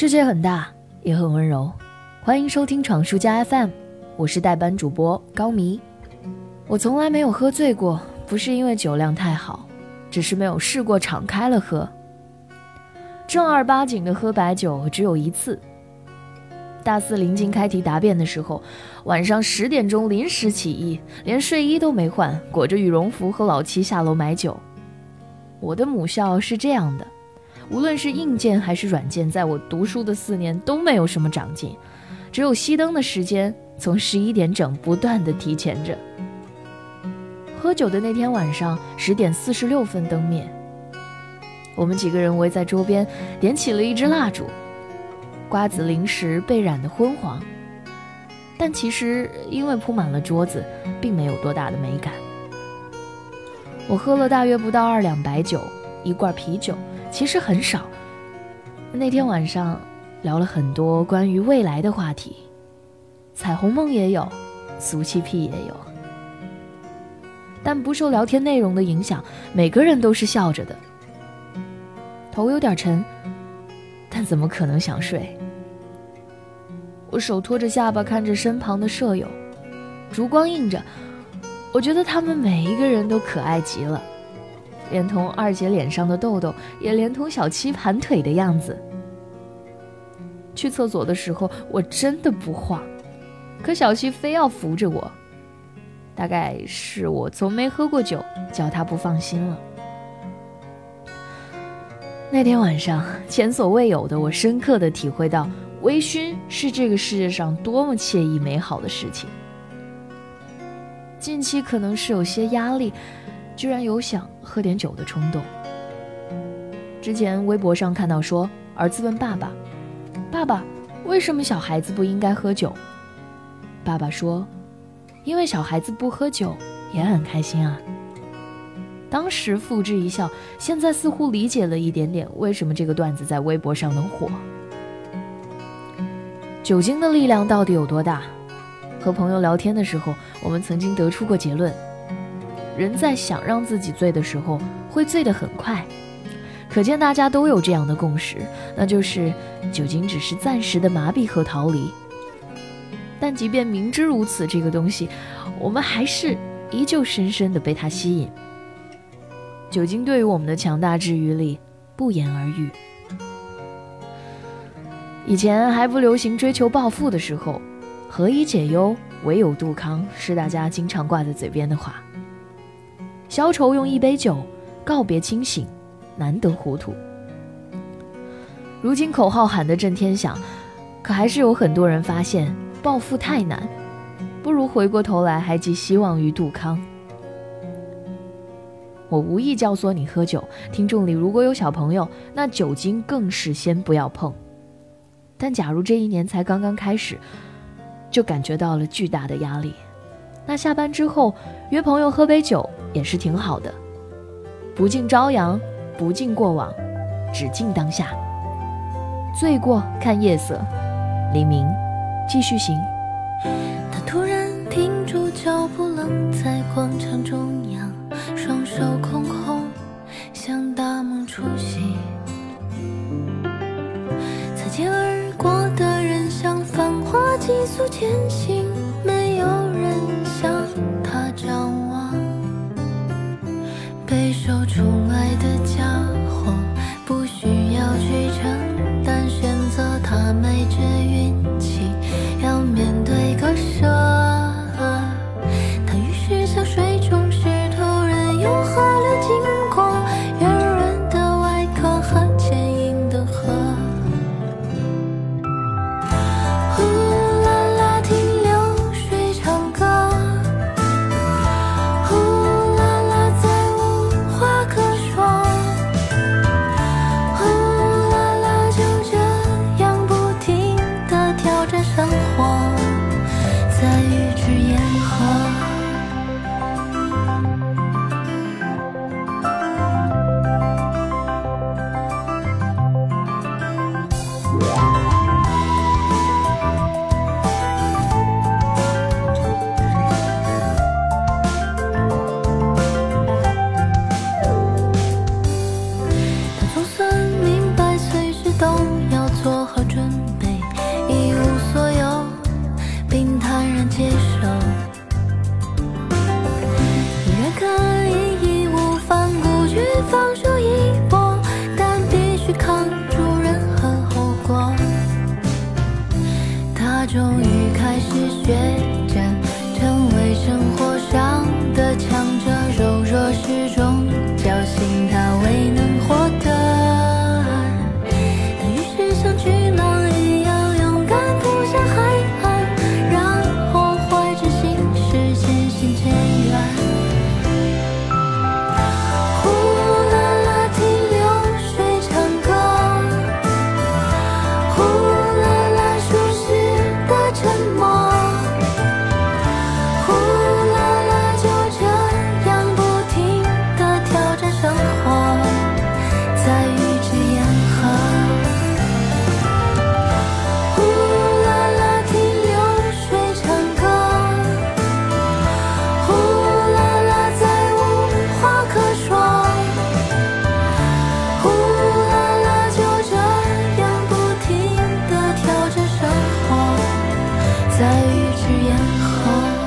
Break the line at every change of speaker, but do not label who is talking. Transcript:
世界很大，也很温柔。欢迎收听闯书家 FM，我是代班主播高迷。我从来没有喝醉过，不是因为酒量太好，只是没有试过敞开了喝。正儿八经的喝白酒只有一次。大四临近开题答辩的时候，晚上十点钟临时起意，连睡衣都没换，裹着羽绒服和老七下楼买酒。我的母校是这样的。无论是硬件还是软件，在我读书的四年都没有什么长进，只有熄灯的时间从十一点整不断的提前着。喝酒的那天晚上十点四十六分灯灭，我们几个人围在桌边点起了一支蜡烛，瓜子零食被染得昏黄，但其实因为铺满了桌子，并没有多大的美感。我喝了大约不到二两白酒，一罐啤酒。其实很少。那天晚上聊了很多关于未来的话题，彩虹梦也有，俗气屁也有。但不受聊天内容的影响，每个人都是笑着的。头有点沉，但怎么可能想睡？我手托着下巴，看着身旁的舍友，烛光映着，我觉得他们每一个人都可爱极了。连同二姐脸上的痘痘，也连同小七盘腿的样子。去厕所的时候，我真的不晃，可小七非要扶着我。大概是我从没喝过酒，叫他不放心了。那天晚上，前所未有的，我深刻的体会到微醺是这个世界上多么惬意美好的事情。近期可能是有些压力。居然有想喝点酒的冲动。之前微博上看到说，儿子问爸爸：“爸爸，为什么小孩子不应该喝酒？”爸爸说：“因为小孩子不喝酒也很开心啊。”当时付之一笑，现在似乎理解了一点点为什么这个段子在微博上能火。酒精的力量到底有多大？和朋友聊天的时候，我们曾经得出过结论。人在想让自己醉的时候，会醉得很快，可见大家都有这样的共识，那就是酒精只是暂时的麻痹和逃离。但即便明知如此，这个东西，我们还是依旧深深的被它吸引。酒精对于我们的强大治愈力，不言而喻。以前还不流行追求暴富的时候，何以解忧，唯有杜康，是大家经常挂在嘴边的话。消愁用一杯酒，告别清醒，难得糊涂。如今口号喊得震天响，可还是有很多人发现暴富太难，不如回过头来还寄希望于杜康。我无意教唆你喝酒，听众里如果有小朋友，那酒精更是先不要碰。但假如这一年才刚刚开始，就感觉到了巨大的压力，那下班之后约朋友喝杯酒。也是挺好的，不敬朝阳，不敬过往，只敬当下。醉过看夜色，黎明继续行。
他突然停住脚步，愣在广场中央，双手空空，像大梦初醒。擦肩而过的人像繁华急速前行。终于开始学是烟火